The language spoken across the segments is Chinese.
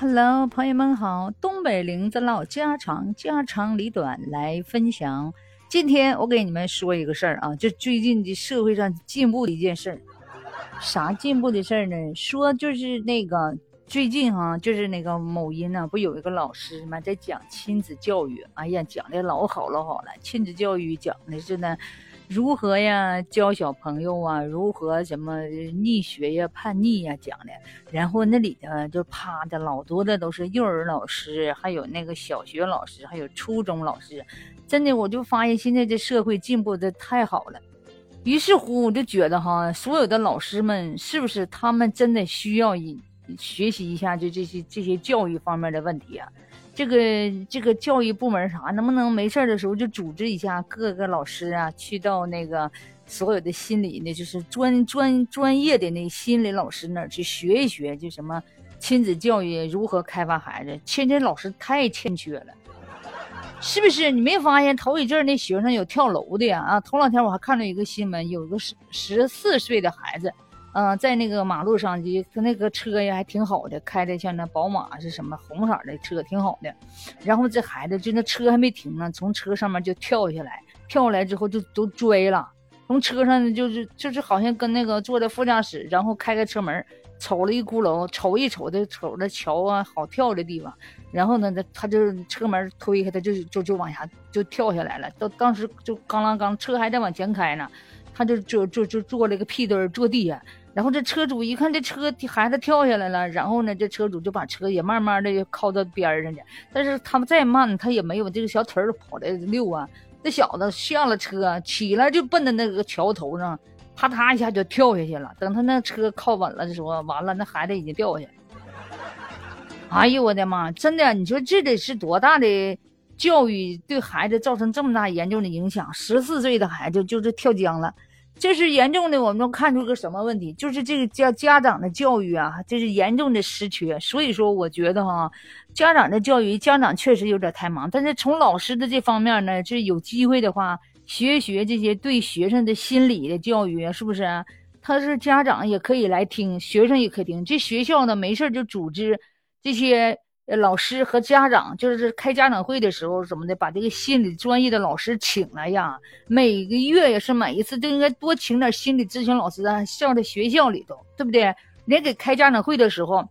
Hello，朋友们好，东北林子唠家常，家长里短来分享。今天我给你们说一个事儿啊，就最近的社会上进步的一件事儿。啥进步的事儿呢？说就是那个最近哈，就是那个某音呢，不有一个老师嘛，在讲亲子教育。哎呀，讲的老好老好了，亲子教育讲的是呢。如何呀教小朋友啊？如何什么逆学呀、叛逆呀讲的？然后那里头就趴的老多的都是幼儿老师，还有那个小学老师，还有初中老师。真的，我就发现现在这社会进步的太好了。于是乎，我就觉得哈，所有的老师们是不是他们真的需要一学习一下就这些这些教育方面的问题啊？这个这个教育部门啥，能不能没事的时候就组织一下各个老师啊，去到那个所有的心理呢，就是专专专业的那心理老师那儿去学一学，就什么亲子教育如何开发孩子，现在老师太欠缺了，是不是？你没发现头一阵那学生有跳楼的呀？啊，头两天我还看到一个新闻，有个十十四岁的孩子。嗯，在那个马路上，就他那个车呀还挺好的，开的像那宝马是什么红色的车，挺好的。然后这孩子就那车还没停呢，从车上面就跳下来，跳下来之后就都摔了。从车上就是就是好像跟那个坐在副驾驶，然后开开车门，瞅了一咕噜，瞅一瞅的瞅着桥啊好跳的地方。然后呢，他他就车门推开，他就就就往下就跳下来了。到当时就刚啷刚，车还在往前开呢，他就就就就坐了个屁墩儿坐地下。然后这车主一看这车孩子跳下来了，然后呢，这车主就把车也慢慢的靠到边上去。但是他们再慢，他也没有这个小腿儿跑的溜啊。这小子下了车，起来就奔着那个桥头上，啪嗒一下就跳下去了。等他那车靠稳了的时候，完了，那孩子已经掉下去。哎呦我的妈！真的，你说这得是多大的教育对孩子造成这么大严重的影响？十四岁的孩子就是跳江了。这是严重的，我们能看出个什么问题？就是这个家家长的教育啊，这是严重的失缺。所以说，我觉得哈，家长的教育，家长确实有点太忙。但是从老师的这方面呢，这有机会的话，学一学这些对学生的心理的教育，是不是？他是家长也可以来听，学生也可以听。这学校呢，没事就组织这些。老师和家长就是开家长会的时候，怎么的，把这个心理专业的老师请来呀？每个月也是每一次都应该多请点心理咨询老师啊，上在学校里头，对不对？连给开家长会的时候，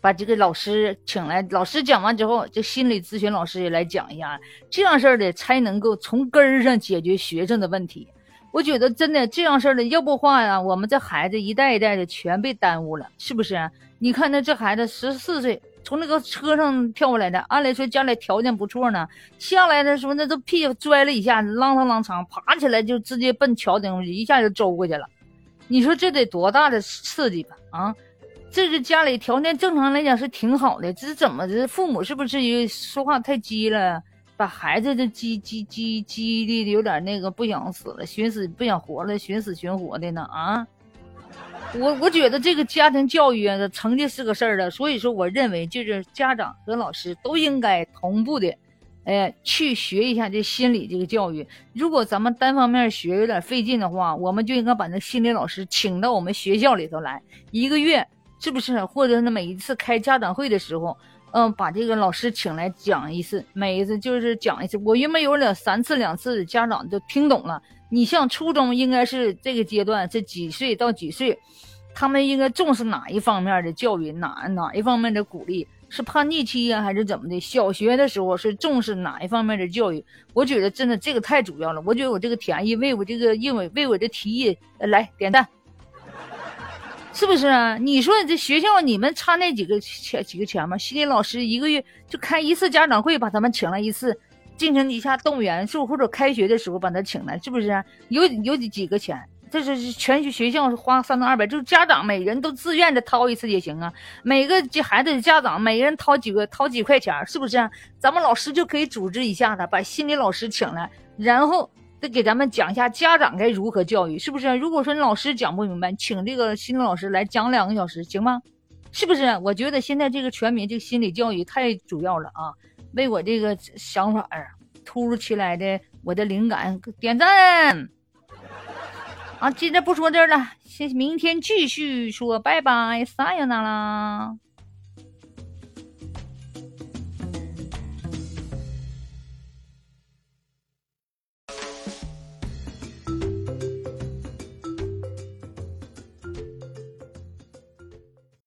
把这个老师请来，老师讲完之后，这心理咨询老师也来讲一下，这样式的才能够从根儿上解决学生的问题。我觉得真的这样式儿的，要不话呀，我们这孩子一代一代的全被耽误了，是不是？你看那这孩子十四岁。从那个车上跳下来的，按理说家里条件不错呢，下来的时候那都屁股摔了一下，啷当啷当，爬起来就直接奔桥顶一下就周过去了。你说这得多大的刺激吧？啊，这是家里条件正常来讲是挺好的，这怎么的？父母是不是说话太激了，把孩子这激激激激的有点那个不想死了，寻死不想活了，寻死寻活的呢？啊？我我觉得这个家庭教育啊，成绩是个事儿了，所以说我认为就是家长和老师都应该同步的，哎，去学一下这心理这个教育。如果咱们单方面学有点费劲的话，我们就应该把那心理老师请到我们学校里头来，一个月是不是？或者是每一次开家长会的时候，嗯，把这个老师请来讲一次，每一次就是讲一次。我原本有两三次两次，家长都听懂了。你像初中应该是这个阶段，是几岁到几岁，他们应该重视哪一方面的教育，哪哪一方面的鼓励？是叛逆期呀，还是怎么的？小学的时候是重视哪一方面的教育？我觉得真的这个太主要了。我觉得我这个提议为我这个因为为我这提议来点赞，是不是啊？你说这学校你们差那几个钱几个钱吗？心理老师一个月就开一次家长会，把他们请来一次。进行一下动员，是或者开学的时候把他请来，是不是？有有几几个钱？这是全学校花三到二百，就是家长每人都自愿的掏一次也行啊。每个这孩子的家长每人掏几个，掏几块钱，是不是？咱们老师就可以组织一下子，把心理老师请来，然后再给咱们讲一下家长该如何教育，是不是？如果说你老师讲不明白，请这个心理老师来讲两个小时，行吗？是不是？我觉得现在这个全民这个心理教育太主要了啊。为我这个想法儿突如其来的我的灵感点赞啊！今天不说这儿了，先明天继续说，拜拜，撒由那啦。